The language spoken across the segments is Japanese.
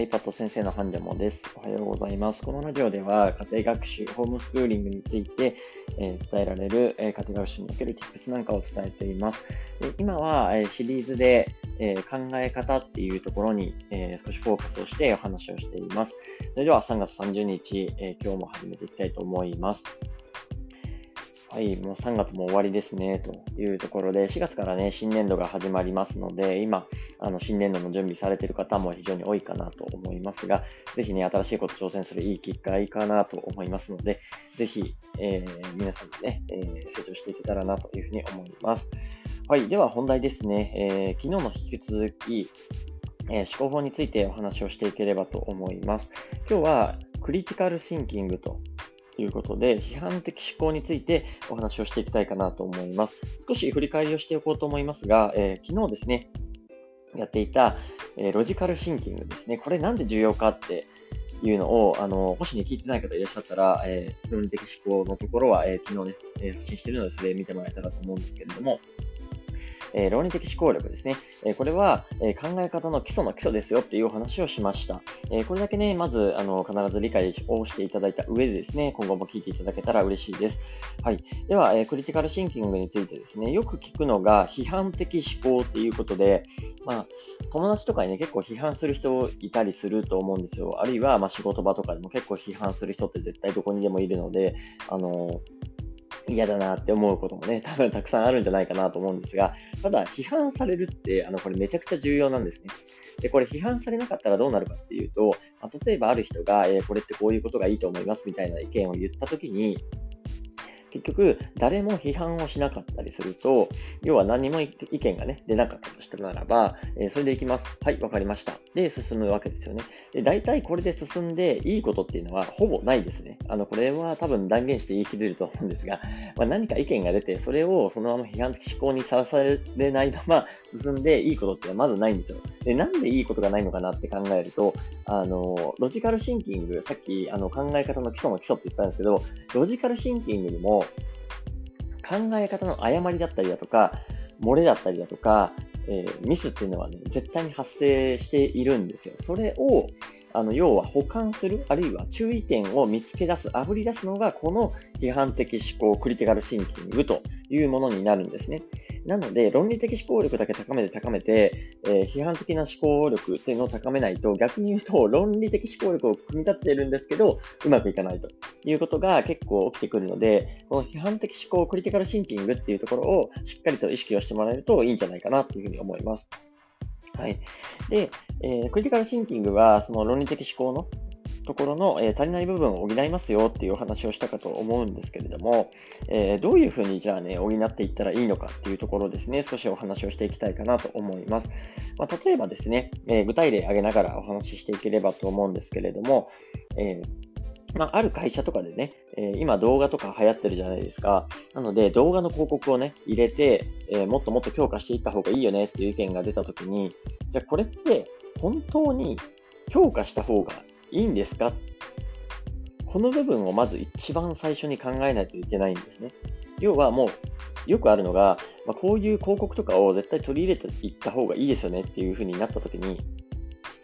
iPad 先生のハンジャモです。おはようございます。このラジオでは家庭学習、ホームスクーリングについて、えー、伝えられる、えー、家庭学習における Tips なんかを伝えています。で今は、えー、シリーズで、え考え方っていうところに、え少しフォーカスをしてお話をしています。それでは3月30日、え今日も始めていきたいと思います。はい、もう3月も終わりですね、というところで、4月からね、新年度が始まりますので、今、あの、新年度の準備されている方も非常に多いかなと思いますが、ぜひね、新しいこと挑戦するいい機会かけかなと思いますので、ぜひ、えー、皆さんでね、えー、成長していけたらなというふうに思います。はい、では本題ですね、えー、昨日の引き続き、え思考法についてお話をしていければと思います。今日は、クリティカルシンキングとということで、批判的思考についてお話をしていきたいかなと思います。少し振り返りをしておこうと思いますが、えー、昨日ですね、やっていた、えー、ロジカルシンキングですね。これなんで重要かっていうのを、あの、もしね、聞いてない方いらっしゃったら、えー、論理的思考のところは、えー、昨日ね、え発信してるので、それ見てもらえたらと思うんですけれども、えー、論理的思考力ですね。えー、これは、え、考え方の基礎の基礎ですよっていうお話をしました。えこれだけね、まず、あの、必ず理解をしていただいた上でですね、今後も聞いていただけたら嬉しいです。はい。では、えクリティカルシンキングについてですね、よく聞くのが批判的思考っていうことで、まあ、友達とかにね、結構批判する人いたりすると思うんですよ。あるいは、まあ、仕事場とかでも結構批判する人って絶対どこにでもいるので、あの嫌だなって思うこともね、多分たくさんあるんじゃないかなと思うんですが、ただ、批判されるって、あの、これめちゃくちゃ重要なんですね。で、これ批判されなかったらどうなるかっていうと、まあ、例えばある人が、えー、これってこういうことがいいと思いますみたいな意見を言ったときに、結局、誰も批判をしなかったりすると、要は何も意見がね、出なかったとしたならば、えー、それでいきます。はい、わかりました。で、進むわけですよね。で、大体これで進んでいいことっていうのはほぼないですね。あの、これは多分断言して言い切れると思うんですが、まあ、何か意見が出て、それをそのまま批判的思考にさらされないまま進んでいいことってのはまずないんですよ。で、なんでいいことがないのかなって考えると、あの、ロジカルシンキング、さっきあの考え方の基礎の基礎って言ったんですけど、ロジカルシンキングにも、考え方の誤りだったりだとか、漏れだったりだとか、えー、ミスっていうのはね、絶対に発生しているんですよ。それを、あの、要は保管する、あるいは注意点を見つけ出す、あぶり出すのが、この批判的思考、クリティカルシンキングというものになるんですね。なので、論理的思考力だけ高めて高めて、えー、批判的な思考力っていうのを高めないと、逆に言うと、論理的思考力を組み立てているんですけど、うまくいかないということが結構起きてくるので、この批判的思考、クリティカルシンキングっていうところをしっかりと意識をしてもらえるといいんじゃないかなというふうに思います。はい。で、えー、クリティカルシンキングは、その論理的思考のところの、えー、足りない部分を補いますよっていうお話をしたかと思うんですけれども、えー、どういうふうにじゃあね、補っていったらいいのかっていうところですね、少しお話をしていきたいかなと思います。まあ、例えばですね、えー、具体例挙げながらお話ししていければと思うんですけれども、えまあ、ある会社とかでね、えー、今動画とか流行ってるじゃないですか。なので動画の広告をね、入れて、えー、もっともっと強化していった方がいいよねっていう意見が出たときに、じゃあこれって本当に強化した方がいいんですか？この部分をまず一番最初に考えないといけないんですね。要はもう、よくあるのが、まあ、こういう広告とかを絶対取り入れていった方がいいですよねっていう風になった時に、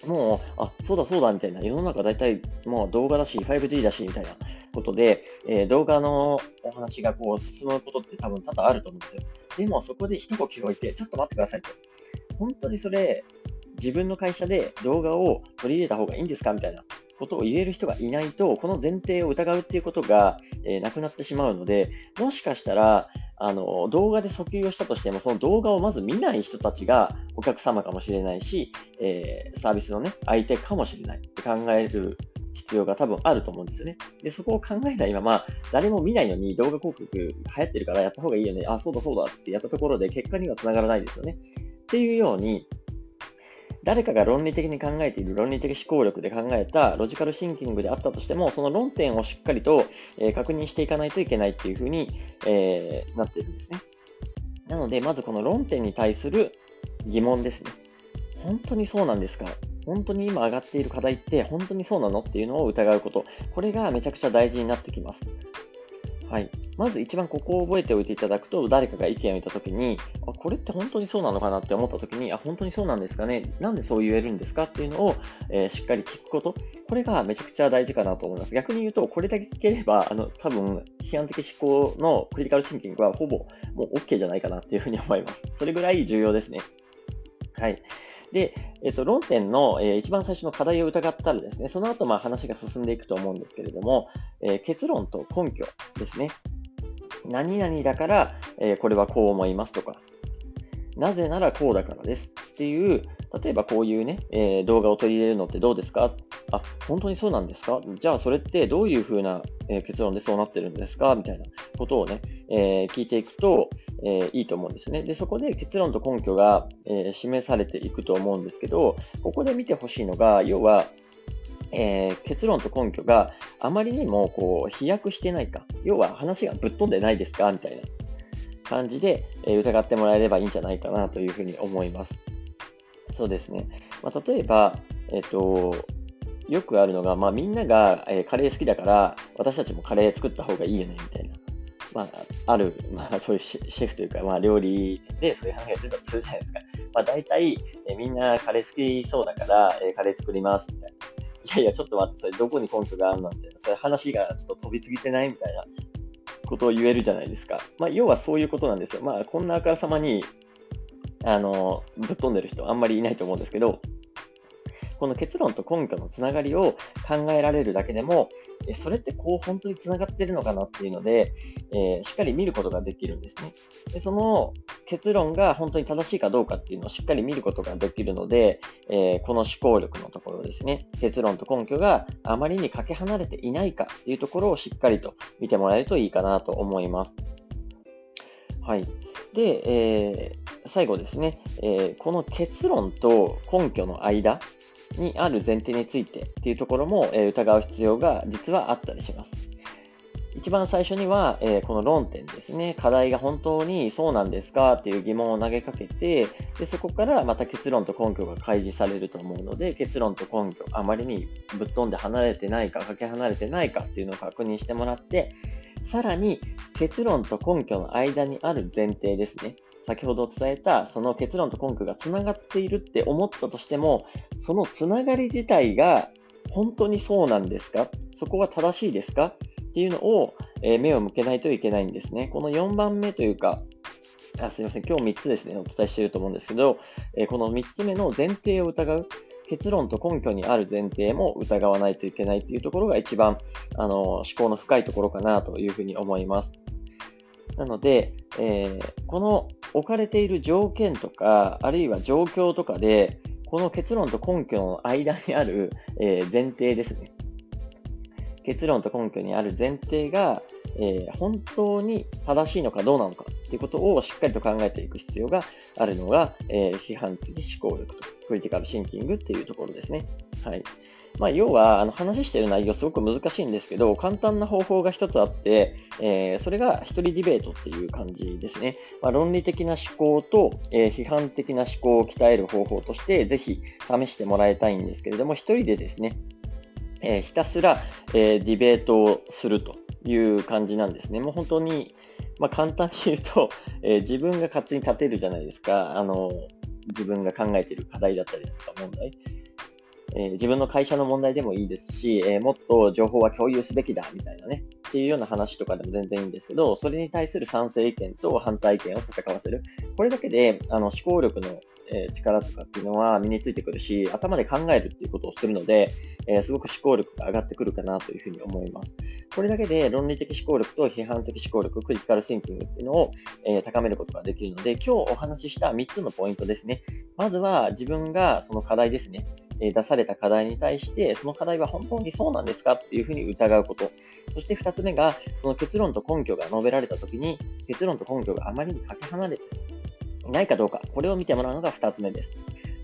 もう、あ、そうだそうだみたいな、世の中大体もう動画だし、5G だしみたいなことで、えー、動画のお話がこう進むことって多分多々あると思うんですよ。でもそこで一呼吸置いて、ちょっと待ってくださいと。本当にそれ、自分の会社で動画を取り入れた方がいいんですかみたいなことを言える人がいないと、この前提を疑うっていうことが、えー、なくなってしまうので、もしかしたら、あの、動画で訴求をしたとしても、その動画をまず見ない人たちがお客様かもしれないし、えー、サービスのね、相手かもしれないって考える必要が多分あると思うんですよね。で、そこを考えないまま、誰も見ないのに動画広告流行ってるからやった方がいいよね。あ、そうだそうだってやったところで結果には繋がらないですよね。っていうように、誰かが論理的に考えている論理的思考力で考えたロジカルシンキングであったとしても、その論点をしっかりと、え、確認していかないといけないっていうふうに、えー、なっているんですね。なので、まずこの論点に対する疑問ですね。本当にそうなんですか？本当に今上がっている課題って本当にそうなの？っていうのを疑うこと。これがめちゃくちゃ大事になってきます。はい。まず一番ここを覚えておいていただくと、誰かが意見を言ったときに、ここれって本当にそうなのかなって思った時に、あ、本当にそうなんですかね？なんでそう言えるんですかっていうのを、えー、しっかり聞くこと。これがめちゃくちゃ大事かなと思います。逆に言うと、これだけ聞ければ、あの、多分、批判的思考のクリティカルシンキングはほぼもう OK じゃないかなっていうふうに思います。それぐらい重要ですね。はい。で、えっと、論点の、えー、一番最初の課題を疑ったらですね、その後、まあ話が進んでいくと思うんですけれども、えー、結論と根拠ですね。何々だから、えー、これはこう思いますとか、なぜならこうだからですっていう、例えばこういうね、えー、動画を取り入れるのってどうですか？あ、本当にそうなんですか？じゃあそれってどういうふうな、え、結論でそうなってるんですか？みたいなことをね、えー、聞いていくと、えいいと思うんですね。で、そこで結論と根拠が、え示されていくと思うんですけど、ここで見てほしいのが、要は、えー、結論と根拠があまりにもこう飛躍してないか、要は話がぶっ飛んでないですか？みたいな感じで、え、疑ってもらえればいいんじゃないかなというふうに思います。そうですね。まあ、例えば、えっ、と、よくあるのが、まあ、みんなが、えー、カレー好きだから、私たちもカレー作った方がいいよね、みたいな。まあ、ある、まあ、そういうシェフというか、まあ、料理でそういう話が出たとするじゃないですか。まあ、大体、えー、みんなカレー好きそうだから、えー、カレー作ります、みたいな。いやいや、ちょっと待って、それどこに根拠があるのみたいな。それ話がちょっと飛びすぎてない？みたいなことを言えるじゃないですか。まあ、要はそういうことなんですよ。まあ、こんなあからさまに、あの、ぶっ飛んでる人あんまりいないと思うんですけど、この結論と根拠のつながりを考えられるだけでも、それってこう本当につながってるのかなっていうので、えー、しっかり見ることができるんですね。でその結論が本当に正しいかどうかっていうのをしっかり見ることができるので、えー、この思考力のところですね、結論と根拠があまりにかけ離れていないかっていうところをしっかりと見てもらえるといいかなと思います。はい。で、えー、最後ですね、えー、この結論と根拠の間にある前提についてっていうところも、えー、疑う必要が実はあったりします。一番最初には、えー、この論点ですね、課題が本当にそうなんですかっていう疑問を投げかけて、でそこからまた結論と根拠が開示されると思うので、結論と根拠、あまりにぶっ飛んで離れてないか、かけ離れてないかっていうのを確認してもらって、さらに結論と根拠の間にある前提ですね。先ほど伝えたその結論と根拠がつながっているって思ったとしても、そのつながり自体が本当にそうなんですか？そこは正しいですか？っていうのを、え目を向けないといけないんですね。この4番目というか、あすみません、今日3つですね、お伝えしていると思うんですけど、えこの3つ目の前提を疑う。結論と根拠にある前提も疑わないといけないというところが一番あの思考の深いところかなというふうに思います。なので、えー、この置かれている条件とか、あるいは状況とかで、この結論と根拠の間にある、えー、前提ですね。結論と根拠にある前提が、えー、本当に正しいのかどうなのかっていうことをしっかりと考えていく必要があるのが、えー、批判的思考力とクリティカルシンキングっていうところですね。はい。まあ、要は、あの話してる内容すごく難しいんですけど、簡単な方法が一つあって、えー、それが一人ディベートっていう感じですね。まあ、論理的な思考と、えー、批判的な思考を鍛える方法として、ぜひ試してもらいたいんですけれども、一人でですね、えー、ひたすら、えディベートをするという感じなんですね。もう本当に、まあ、簡単に言うと、え自分が勝手に立てるじゃないですか。あの、自分が考えている課題だったりとか問題。え、自分の会社の問題でもいいですし、え、もっと情報は共有すべきだみたいなね、っていうような話とかでも全然いいんですけど、それに対する賛成意見と反対意見を戦わせる。これだけで、あの、思考力のえ力とかっていうのは身についてくるし、頭で考えるっていうことをするので、え、すごく思考力が上がってくるかなというふうに思います。これだけで論理的思考力と批判的思考力、クリティカルシンキングっていうのを、え、高めることができるので、今日お話しした3つのポイントですね。まずは自分がその課題ですね。出された課題に対して、その課題は本当にそうなんですかっていうふうに疑うこと。そして2つ目が、その結論と根拠が述べられたときに、結論と根拠があまりにかけ離れてないかどうか、これを見てもらうのが2つ目です。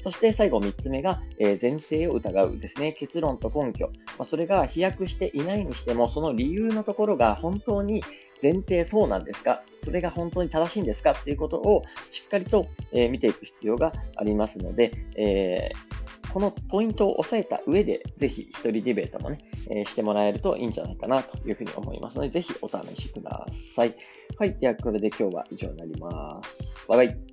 そして最後3つ目が、え前提を疑うですね。結論と根拠。まあ、それが飛躍していないにしても、その理由のところが本当に前提そうなんですか？それが本当に正しいんですか？っていうことをしっかりと、え見ていく必要がありますので、えー、このポイントを押さえた上で、ぜひ一人ディベートもね、えー、してもらえるといいんじゃないかなというふうに思いますので、ぜひお試しください。はい。では、これで今日は以上になります。バイバイ。